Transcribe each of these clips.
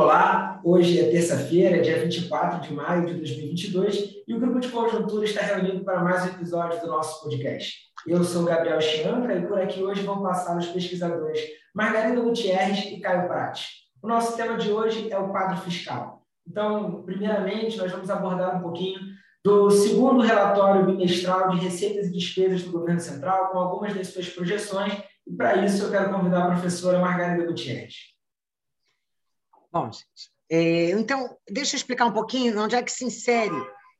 Olá, hoje é terça-feira, dia 24 de maio de 2022, e o Grupo de Conjuntura está reunido para mais um episódio do nosso podcast. Eu sou Gabriel Chianca e por aqui hoje vão passar os pesquisadores Margarida Gutierrez e Caio Prates. O nosso tema de hoje é o quadro fiscal. Então, primeiramente, nós vamos abordar um pouquinho do segundo relatório bimestral de receitas e despesas do governo central, com algumas das suas projeções, e para isso eu quero convidar a professora Margarida Gutierrez. Bom, gente, é, então, deixa eu explicar um pouquinho onde é que se insere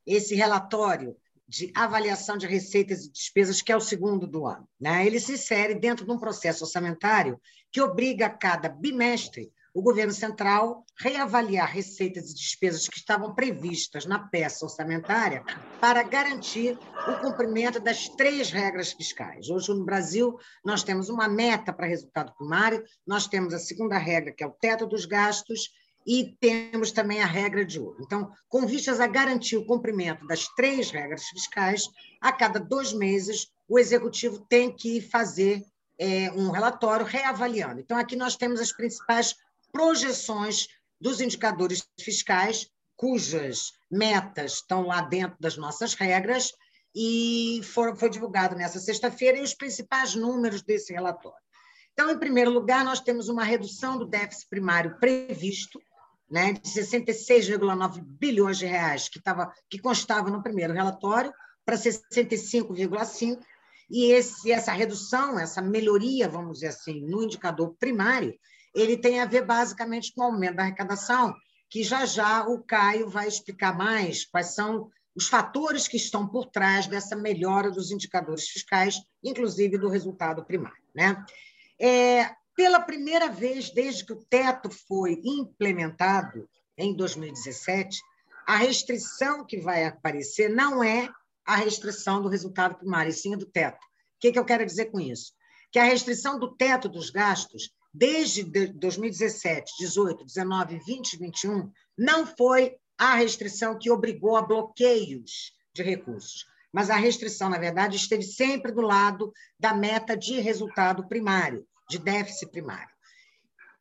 esse relatório de avaliação de receitas e despesas, que é o segundo do ano. Né? Ele se insere dentro de um processo orçamentário que obriga a cada bimestre o governo central reavaliar receitas e despesas que estavam previstas na peça orçamentária para garantir o cumprimento das três regras fiscais. Hoje, no Brasil, nós temos uma meta para resultado primário, nós temos a segunda regra, que é o teto dos gastos, e temos também a regra de ouro. Então, com vistas a garantir o cumprimento das três regras fiscais, a cada dois meses, o executivo tem que fazer é, um relatório reavaliando. Então, aqui nós temos as principais projeções dos indicadores fiscais, cujas metas estão lá dentro das nossas regras, e foi divulgado nessa sexta-feira e os principais números desse relatório. Então, em primeiro lugar, nós temos uma redução do déficit primário previsto, né, de 66,9 bilhões de reais, que, tava, que constava no primeiro relatório, para 65,5, e esse, essa redução, essa melhoria, vamos dizer assim, no indicador primário, ele tem a ver basicamente com o aumento da arrecadação, que já já o Caio vai explicar mais quais são os fatores que estão por trás dessa melhora dos indicadores fiscais, inclusive do resultado primário. Né? É, pela primeira vez desde que o teto foi implementado em 2017, a restrição que vai aparecer não é a restrição do resultado primário, e sim do teto. O que, que eu quero dizer com isso? Que a restrição do teto dos gastos desde 2017, 18, 19, 20 e 21, não foi a restrição que obrigou a bloqueios de recursos, mas a restrição, na verdade, esteve sempre do lado da meta de resultado primário, de déficit primário.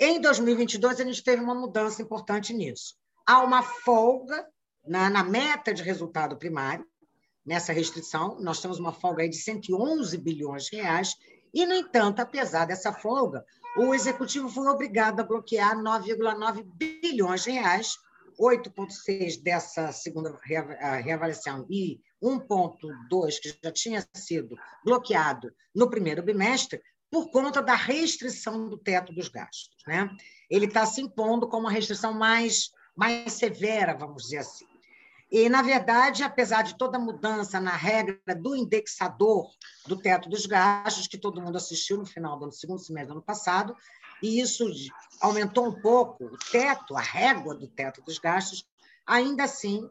Em 2022, a gente teve uma mudança importante nisso. Há uma folga na, na meta de resultado primário, nessa restrição, nós temos uma folga de 111 bilhões de reais, e, no entanto, apesar dessa folga, o executivo foi obrigado a bloquear 9,9 bilhões de reais, 8,6 dessa segunda reavaliação e 1,2 que já tinha sido bloqueado no primeiro bimestre, por conta da restrição do teto dos gastos. Né? Ele está se impondo como uma restrição mais, mais severa, vamos dizer assim. E, na verdade, apesar de toda a mudança na regra do indexador do teto dos gastos, que todo mundo assistiu no final do segundo semestre do ano passado, e isso aumentou um pouco o teto, a régua do teto dos gastos, ainda assim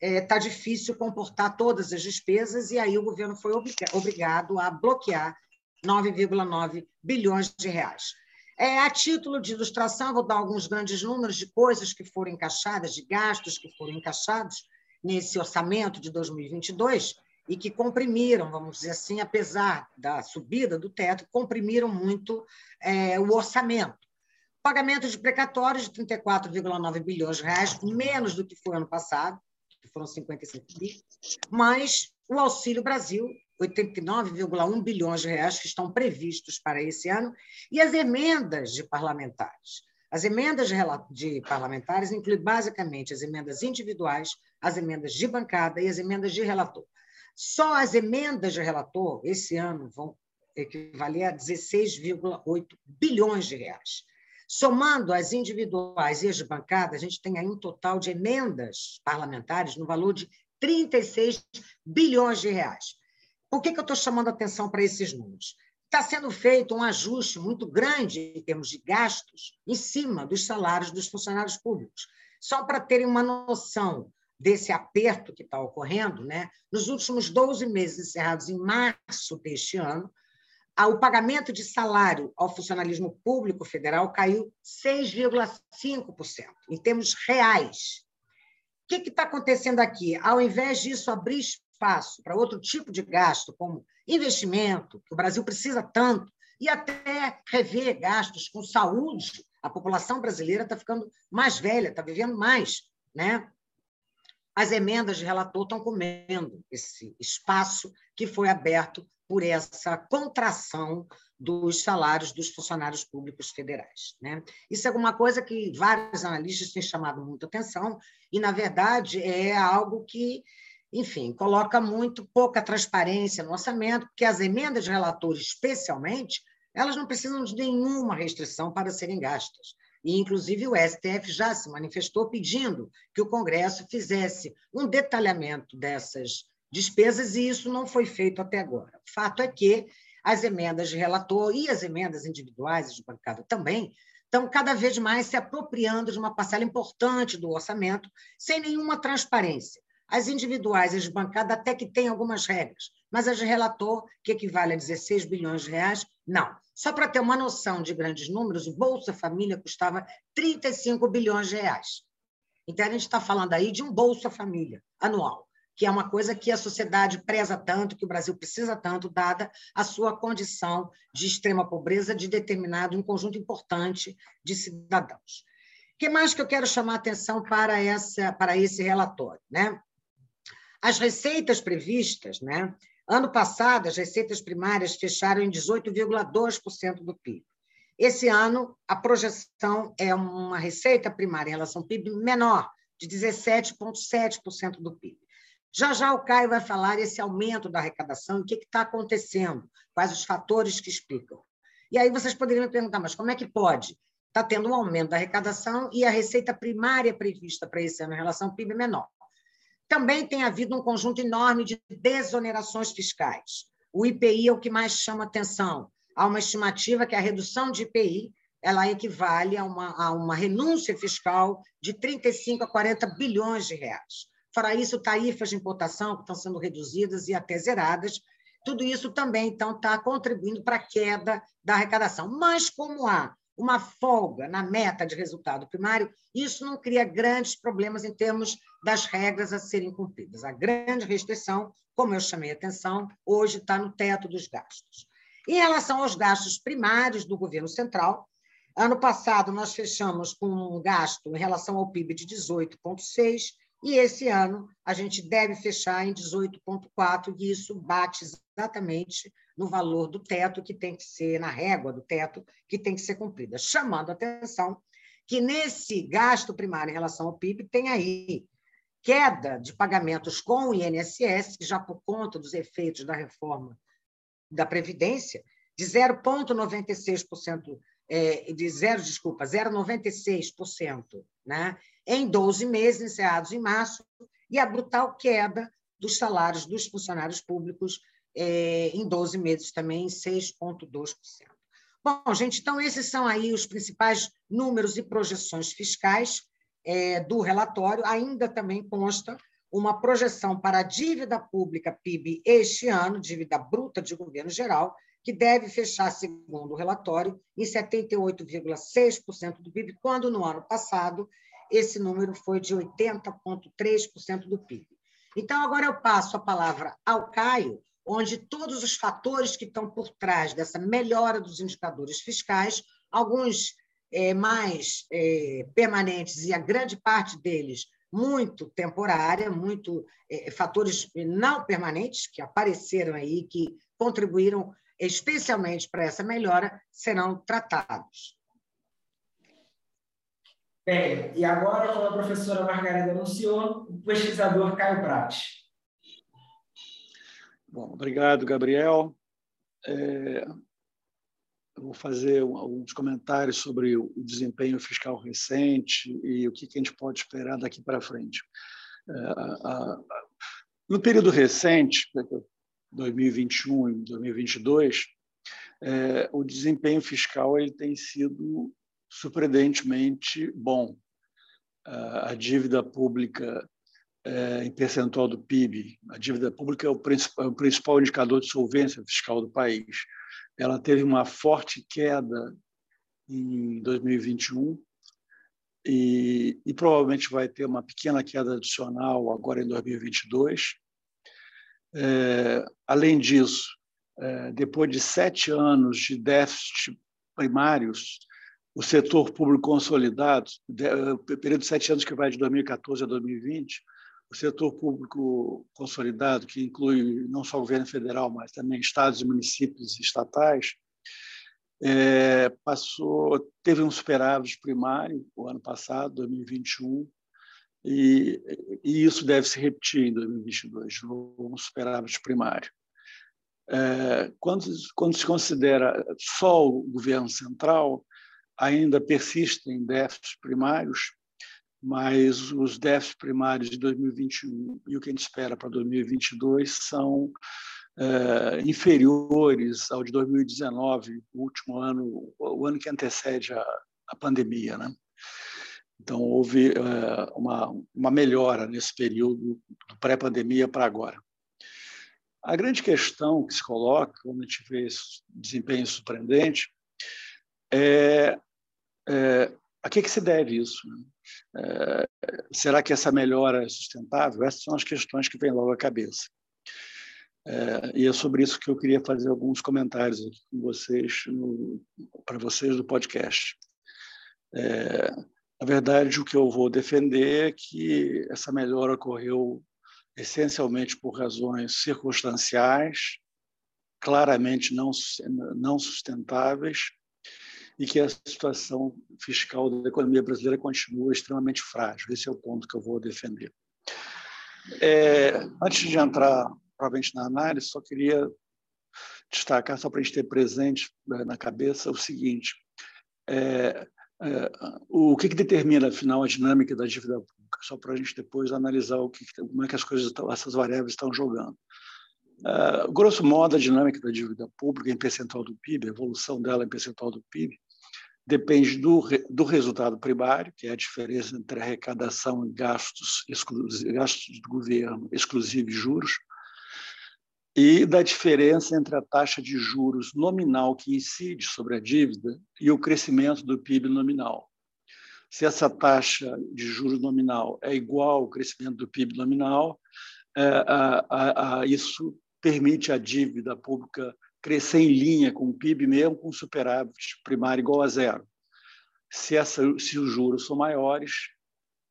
está é, difícil comportar todas as despesas, e aí o governo foi obrigado a bloquear 9,9 bilhões de reais. É, a título de ilustração, vou dar alguns grandes números de coisas que foram encaixadas, de gastos que foram encaixados nesse orçamento de 2022 e que comprimiram, vamos dizer assim, apesar da subida do teto, comprimiram muito é, o orçamento. Pagamento de precatórios de 34,9 bilhões de reais, menos do que foi ano passado, que foram 55 bilhões, mas o Auxílio Brasil, 89,1 bilhões de reais que estão previstos para esse ano, e as emendas de parlamentares. As emendas de, parlamentares incluem basicamente as emendas individuais, as emendas de bancada e as emendas de relator. Só as emendas de relator, esse ano, vão equivaler a 16,8 bilhões de reais. Somando as individuais e as de bancada, a gente tem aí um total de emendas parlamentares no valor de 36 bilhões de reais. Por que, que eu estou chamando atenção para esses números? Está sendo feito um ajuste muito grande em termos de gastos em cima dos salários dos funcionários públicos. Só para terem uma noção desse aperto que está ocorrendo, né? nos últimos 12 meses encerrados em março deste ano, o pagamento de salário ao funcionalismo público federal caiu 6,5%, em termos reais. O que está acontecendo aqui? Ao invés disso abrir espaço para outro tipo de gasto, como investimento, que o Brasil precisa tanto, e até rever gastos com saúde, A população brasileira está ficando mais velha, está vivendo mais. Né? As emendas de relator estão comendo esse espaço que foi aberto por essa contração dos salários dos funcionários públicos federais. Né? Isso é alguma coisa que vários analistas têm chamado muita atenção, e, na verdade, é algo que, enfim, coloca muito pouca transparência no orçamento, porque as emendas de relatores, especialmente, elas não precisam de nenhuma restrição para serem gastas. E, inclusive, o STF já se manifestou pedindo que o Congresso fizesse um detalhamento dessas despesas, e isso não foi feito até agora. O fato é que as emendas de relator e as emendas individuais de bancada também estão cada vez mais se apropriando de uma parcela importante do orçamento, sem nenhuma transparência. As individuais as de bancada até que têm algumas regras, mas as de relator, que equivale a 16 bilhões de reais, não. Só para ter uma noção de grandes números, o Bolsa Família custava 35 bilhões de reais. Então, a gente está falando aí de um Bolsa Família anual que é uma coisa que a sociedade preza tanto, que o Brasil precisa tanto, dada a sua condição de extrema pobreza de determinado um conjunto importante de cidadãos. O que mais que eu quero chamar a atenção para, essa, para esse relatório? Né? As receitas previstas, né? ano passado, as receitas primárias fecharam em 18,2% do PIB. Esse ano, a projeção é uma receita primária em relação ao PIB menor, de 17,7% do PIB. Já já o Caio vai falar esse aumento da arrecadação o que está acontecendo, quais os fatores que explicam. E aí vocês poderiam me perguntar, mas como é que pode? Está tendo um aumento da arrecadação e a receita primária prevista para esse ano em relação ao PIB menor. Também tem havido um conjunto enorme de desonerações fiscais. O IPI é o que mais chama atenção. Há uma estimativa que a redução de IPI ela equivale a uma, a uma renúncia fiscal de 35 a 40 bilhões de reais. Fora isso, tarifas de importação que estão sendo reduzidas e até zeradas. Tudo isso também então está contribuindo para a queda da arrecadação. Mas como há uma folga na meta de resultado primário, isso não cria grandes problemas em termos das regras a serem cumpridas. A grande restrição, como eu chamei a atenção, hoje está no teto dos gastos. Em relação aos gastos primários do governo central, ano passado nós fechamos com um gasto em relação ao PIB de 18,6%, e esse ano a gente deve fechar em 18,4, e isso bate exatamente no valor do teto que tem que ser, na régua do teto que tem que ser cumprida. Chamando a atenção que nesse gasto primário em relação ao PIB tem aí queda de pagamentos com o INSS, já por conta dos efeitos da reforma da Previdência, de 0,96%, é, de zero, desculpa, 0,96%, né? Em 12 meses, encerrados em março, e a brutal queda dos salários dos funcionários públicos é, em 12 meses também, em 6,2%. Bom, gente, então esses são aí os principais números e projeções fiscais é, do relatório. Ainda também consta uma projeção para a dívida pública PIB este ano, dívida bruta de governo geral, que deve fechar, segundo o relatório, em 78,6% do PIB, quando no ano passado esse número foi de 80,3% do PIB. Então, agora eu passo a palavra ao Caio, onde todos os fatores que estão por trás dessa melhora dos indicadores fiscais, alguns é, mais é, permanentes e a grande parte deles muito temporária, muito é, fatores não permanentes que apareceram aí, que contribuíram especialmente para essa melhora, serão tratados. Bem, e agora, como a professora Margarida anunciou, o pesquisador Caio Prates. Bom, obrigado, Gabriel. É, vou fazer alguns comentários sobre o desempenho fiscal recente e o que, a gente pode esperar daqui para frente. É, a, a, no período recente, 2021 e 2022, é, o desempenho fiscal ele tem sido surpreendentemente bom. A dívida pública é, em percentual do PIB, a dívida pública é o é o principal indicador de solvência fiscal do país. Ela teve uma forte queda em 2021 e, e provavelmente vai ter uma pequena queda adicional agora em 2022. É, além disso, é, depois de sete anos de déficit primários, o setor público consolidado, período de sete anos que vai de 2014 a 2020, o setor público consolidado, que inclui não só o governo federal, mas também estados municípios e estatais, é, passou, teve um superávit primário o ano passado, 2021, e, e isso deve se repetir em 2022, um superávit primário. É, quando, quando se considera só o governo central, ainda persistem déficits primários, mas os déficits primários de 2021 e o que a gente espera para 2022 são é, inferiores ao de 2019, o último ano, o ano que antecede a, a pandemia, né? Então houve é, uma, uma melhora nesse período do pré-pandemia para agora. A grande questão que se coloca quando a gente vê esse desempenho surpreendente é é, a que, que se deve isso? É, será que essa melhora é sustentável? Essas são as questões que vêm logo à cabeça. É, e é sobre isso que eu queria fazer alguns comentários aqui com vocês, para vocês do podcast. É, na verdade, o que eu vou defender é que essa melhora ocorreu essencialmente por razões circunstanciais, claramente não, não sustentáveis, e que a situação fiscal da economia brasileira continua extremamente frágil. Esse é o ponto que eu vou defender. É, antes de entrar provavelmente na análise, só queria destacar, só para a gente ter presente né, na cabeça, o seguinte: é, é, o que, que, determina, afinal, a dinâmica da dívida pública? Só para a gente depois analisar o que, como é que as coisas, essas variáveis estão jogando. Uh, grosso modo, a dinâmica da dívida pública em percentual do PIB, a evolução dela em percentual do PIB, depende do, do resultado primário, que é a diferença entre arrecadação e gastos, gastos do governo, exclusive juros, e da diferença entre a taxa de juros nominal que incide sobre a dívida e o crescimento do PIB nominal. Se essa taxa de juros nominal é igual ao crescimento do PIB nominal, é, a, a, a, isso permite à dívida pública crescer em linha com o PIB, mesmo com superávit primário igual a zero. Se, essa, se os juros são maiores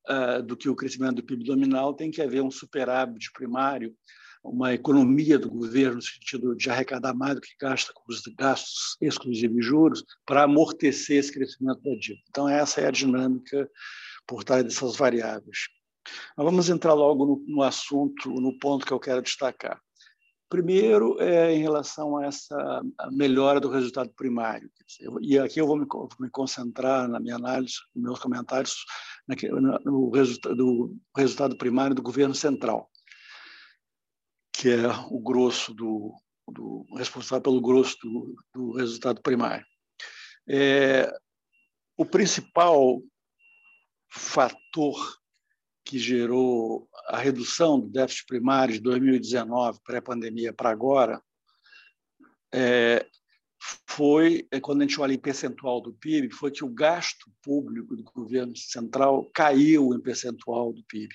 uh, do que o crescimento do PIB nominal, tem que haver um superávit primário, uma economia do governo no sentido de arrecadar mais do que gasta com os gastos exclusivos de juros para amortecer esse crescimento da dívida. Então, essa é a dinâmica por trás dessas variáveis. Mas vamos entrar logo no, no assunto, no ponto que eu quero destacar. Primeiro, é em relação a essa melhora do resultado primário. E aqui eu vou me, concentrar na minha análise, nos meus comentários, no resultado, do resultado primário do governo central, que é o grosso do, do responsável pelo grosso do, do resultado primário. É, o principal fator que gerou a redução do déficit primário de 2019, pré-pandemia, para agora, é, foi, é, quando a gente olha em percentual do PIB, foi que o gasto público do governo central caiu em percentual do PIB.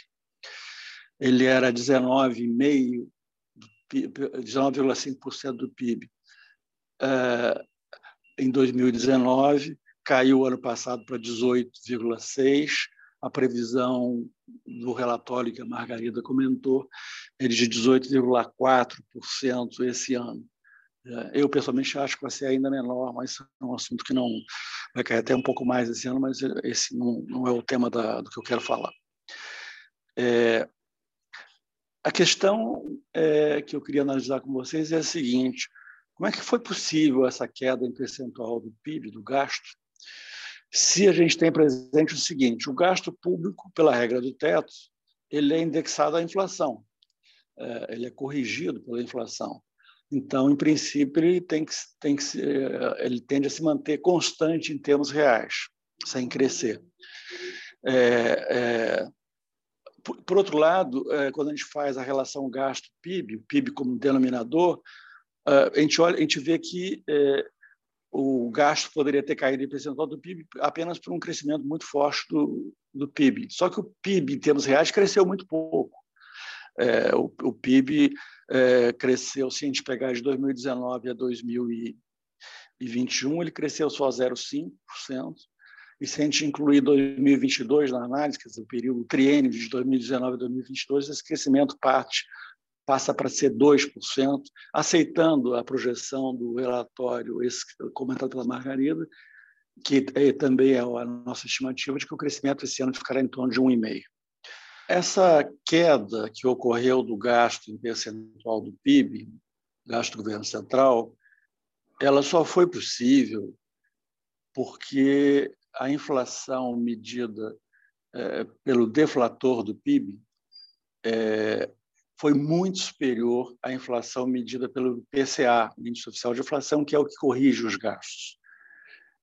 Ele era 19,5%, 19,5% do PIB é, em 2019, caiu ano passado para 18,6%, a previsão do relatório que a Margarida comentou é de 18,4% esse ano. É, eu, pessoalmente, acho que vai ser ainda menor, mas é um assunto que não vai cair até um pouco mais esse ano, mas esse não, não é o tema da, do que eu quero falar. É, a questão é, que eu queria analisar com vocês é a seguinte: como é que foi possível essa queda em percentual do PIB, do gasto, se a gente tem presente o seguinte, o gasto público, pela regra do teto, ele é indexado à inflação, é, ele é corrigido pela inflação. Então, em princípio, ele tem que, tem que é, ele tende a se manter constante em termos reais, sem crescer. É, é, por, por, outro lado, é, quando a gente faz a relação gasto-PIB, o PIB como denominador, é, a gente olha, a gente vê que o gasto poderia ter caído em percentual do PIB apenas por um crescimento muito forte do, do PIB. Só que o PIB, em termos reais, cresceu muito pouco. É, o, o, PIB é, cresceu, se a gente pegar de 2019 a 2021, ele cresceu só 0,5%, E se a gente incluir 2022 na análise, quer dizer, o período triênio de 2019 a 2022, esse crescimento parte passa para ser 2%, aceitando a projeção do relatório esse comentado pela Margarida, que é, também é a nossa estimativa de que o crescimento esse ano ficará em torno de 1,5%. Essa queda que ocorreu do gasto em percentual do PIB, gasto do governo central, ela só foi possível porque a inflação medida é, pelo deflator do PIB é, foi muito superior à inflação medida pelo PCA, Índice Oficial de Inflação, que é o que corrige os gastos.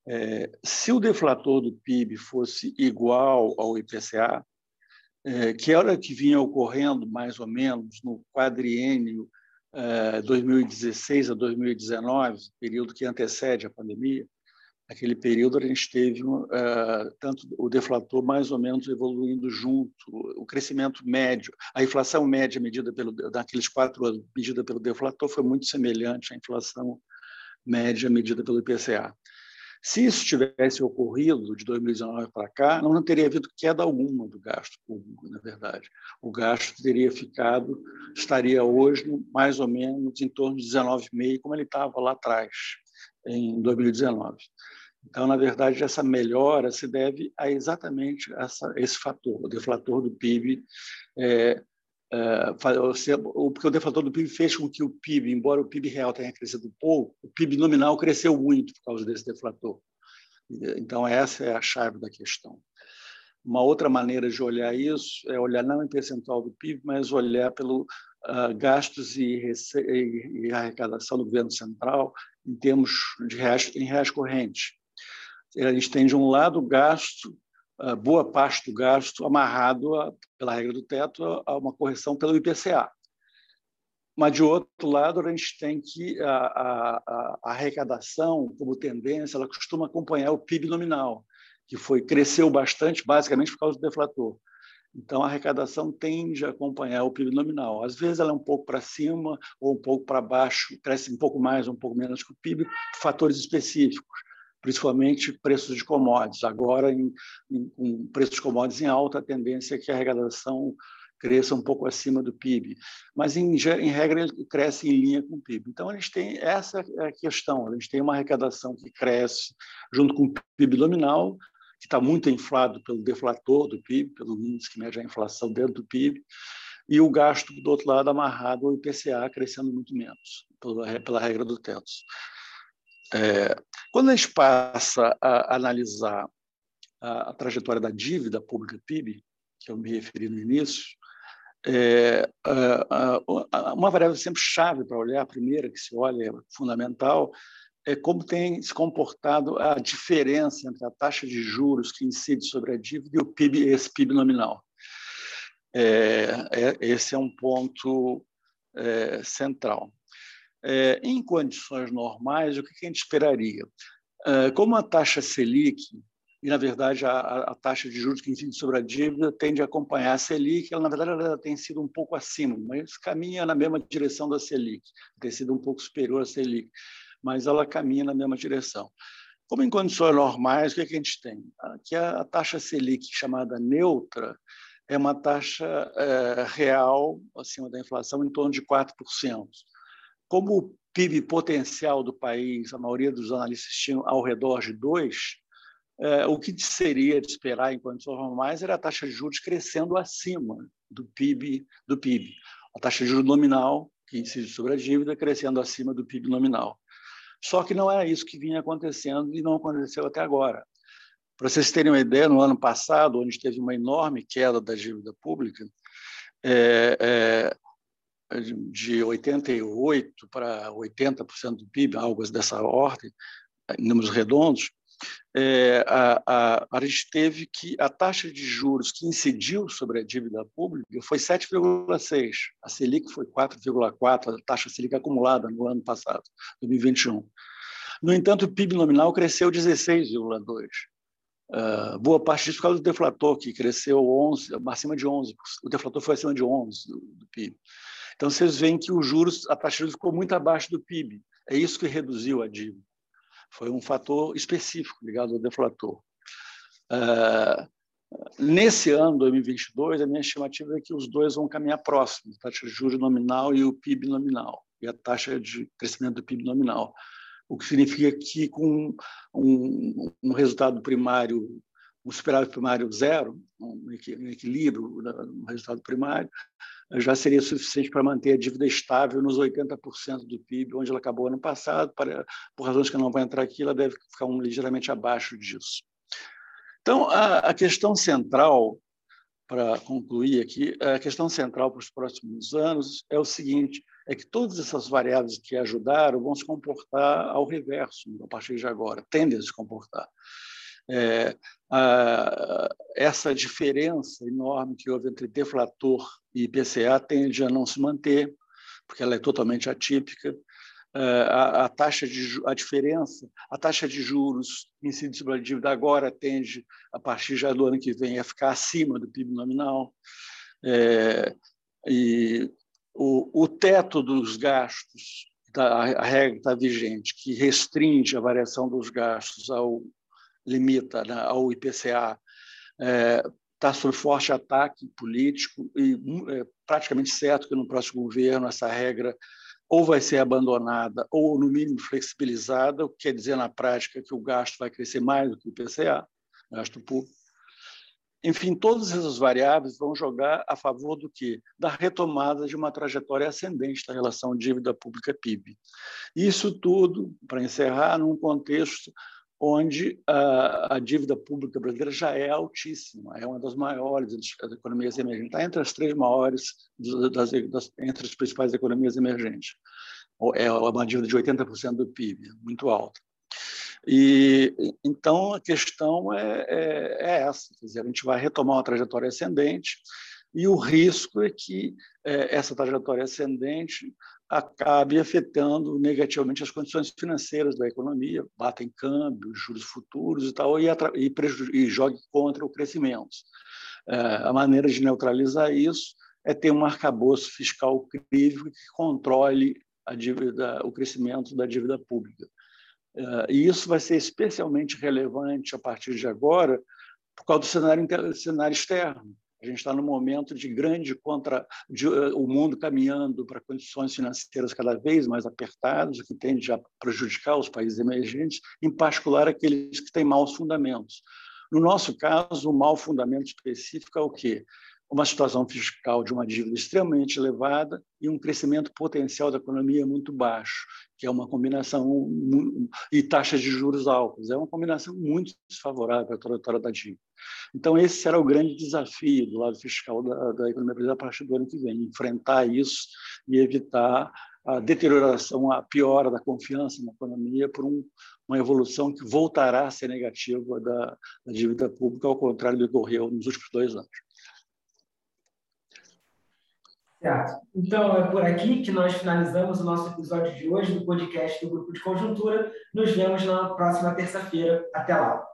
É, se o deflator do PIB fosse igual ao IPCA, é, que era o que vinha ocorrendo mais ou menos no quadriênio 2016 é, a 2019, período que antecede a pandemia, naquele período a gente teve uh, tanto o deflator mais ou menos evoluindo junto, o crescimento médio, a inflação média medida pelo daqueles quatro anos medida pelo deflator foi muito semelhante à inflação média medida pelo IPCA. Se isso tivesse ocorrido de 2019 para cá, não teria havido queda alguma do gasto público, na verdade. O gasto teria ficado, estaria hoje mais ou menos em torno de 19,5, como ele estava lá atrás, em 2019. Então, na verdade, essa melhora se deve a exatamente essa, esse fator, o deflator do PIB. É, é, porque o deflator do PIB fez com que o PIB, embora o PIB real tenha crescido pouco, o PIB nominal cresceu muito por causa desse deflator. Então, essa é a chave da questão. Uma outra maneira de olhar isso é olhar não em percentual do PIB, mas olhar pelo uh, gastos e, e, arrecadação do governo central em termos de reais, em reais correntes a gente tem, de um lado, o gasto, boa parte do gasto amarrado, a, pela regra do teto, a uma correção pelo IPCA. Mas, de outro lado, a gente tem que a, a, a arrecadação, como tendência, ela costuma acompanhar o PIB nominal, que foi cresceu bastante, basicamente por causa do deflator. Então, a arrecadação tende a acompanhar o PIB nominal. Às vezes, ela é um pouco para cima ou um pouco para baixo, cresce um pouco mais ou um pouco menos que o PIB, fatores específicos principalmente preços de commodities. Agora, em, em, com preços de commodities em alta, a tendência é que a arrecadação cresça um pouco acima do PIB, mas em, em, regra ele cresce em linha com o PIB. Então a gente tem essa é a questão, a gente tem uma arrecadação que cresce junto com o PIB nominal, que está muito inflado pelo deflator do PIB, pelo índice que mede a inflação dentro do PIB, e o gasto do outro lado amarrado ao IPCA crescendo muito menos pela, pela regra do teto. É, quando a gente passa a analisar a, a, trajetória da dívida pública PIB, que eu me referi no início, é, a, a, uma variável sempre chave para olhar, a primeira que se olha, é fundamental, é como tem se comportado a diferença entre a taxa de juros que incide sobre a dívida e o PIB, esse PIB nominal. É, é, esse é um ponto é, central. É, em condições normais, o que a gente esperaria? É, como a taxa Selic, e na verdade a, a taxa de juros que incide sobre a dívida tende a acompanhar a Selic, ela na verdade ela tem sido um pouco acima, mas caminha na mesma direção da Selic, tem sido um pouco superior à Selic, mas ela caminha na mesma direção. Como em condições normais, o que, é que a gente tem? Que a taxa Selic, chamada neutra, é uma taxa é, real acima da inflação em torno de 4% como o PIB potencial do país, a maioria dos analistas tinham ao redor de 2, é, o que seria de esperar em condições normais era a taxa de juros crescendo acima do PIB, do PIB. A taxa de juros nominal, que incide sobre a dívida, crescendo acima do PIB nominal. Só que não é isso que vinha acontecendo e não aconteceu até agora. Para vocês terem uma ideia, no ano passado, onde teve uma enorme queda da dívida pública, é, é, de 88% para 80% do PIB, algo dessa ordem, em números redondos, é, a, a, a gente teve que a taxa de juros que incidiu sobre a dívida pública foi 7,6%, a Selic foi 4,4%, a taxa Selic acumulada no ano passado, 2021. No entanto, o PIB nominal cresceu 16,2%. Uh, boa parte disso por causa do deflator, que cresceu 11, acima de 11%. O deflator foi acima de 11% do, do PIB. Então, vocês veem que os juros, a taxa de juros ficou muito abaixo do PIB. É isso que reduziu a dívida. Foi um fator específico ligado ao deflator. Uh, nesse ano, 2022, a minha estimativa é que os dois vão caminhar próximos, a taxa de juros nominal e o PIB nominal, e a taxa de crescimento do PIB nominal. O que significa que, com um, um resultado primário um superávit primário zero, um equilíbrio no resultado primário, já seria suficiente para manter a dívida estável nos 80% do PIB, onde ela acabou ano passado. Para, por razões que não vou entrar aqui, ela deve ficar um, ligeiramente abaixo disso. Então, a, a questão central, para concluir aqui, a questão central para os próximos anos é o seguinte: é que todas essas variáveis que ajudaram vão se comportar ao reverso a partir de agora, tendem a se comportar. É, a, essa diferença enorme que houve entre deflator e IPCA tende a não se manter, porque ela é totalmente atípica. É, a, a, taxa de a diferença, a taxa de juros incidida sobre a dívida agora tende, a partir já do ano que vem, a ficar acima do PIB nominal. É, e o, o teto dos gastos, a regra está vigente, que restringe a variação dos gastos ao limita né, ao IPCA, está é, tá sob forte ataque político e é praticamente certo que no próximo governo essa regra ou vai ser abandonada ou, no mínimo, flexibilizada, o que quer dizer, na prática, que o gasto vai crescer mais do que o IPCA, gasto público. Enfim, todas essas variáveis vão jogar a favor do quê? Da retomada de uma trajetória ascendente da relação dívida pública-PIB. Isso tudo, para encerrar, num contexto onde a, a, dívida pública brasileira já é altíssima, é uma das maiores das economias emergentes, está entre as três maiores das, das, entre as principais economias emergentes. É uma dívida de 80% do PIB, muito alta. E então a questão é, é, é, essa, quer dizer, a gente vai retomar uma trajetória ascendente e o risco é que é, essa trajetória ascendente acabe afetando negativamente as condições financeiras da economia, bata em câmbio, juros futuros e tal, e, e, e jogue contra o crescimento. É, a maneira de neutralizar isso é ter um arcabouço fiscal crível que controle dívida, o crescimento da dívida pública. É, e isso vai ser especialmente relevante a partir de agora por causa do cenário, cenário externo. A gente está num momento de grande contra de, uh, o mundo caminhando para condições financeiras cada vez mais apertadas, o que tende a prejudicar os países emergentes, em particular aqueles que têm maus fundamentos. No nosso caso, o mau fundamento específico é o quê? Uma situação fiscal de uma dívida extremamente elevada e um crescimento potencial da economia muito baixo, que é uma combinação e taxas de juros altas, é uma combinação muito desfavorável à trajetória da dívida. Então, esse será o grande desafio do lado fiscal da, da economia brasileira a partir do ano que vem, enfrentar isso e evitar a deterioração, a piora da confiança na economia por um, uma evolução que voltará a ser negativa da, da dívida pública, ao contrário do que ocorreu nos últimos dois anos. Certo. Então, é por aqui que nós finalizamos o nosso episódio de hoje do podcast do Grupo de Conjuntura. Nos vemos na próxima terça-feira. Até lá.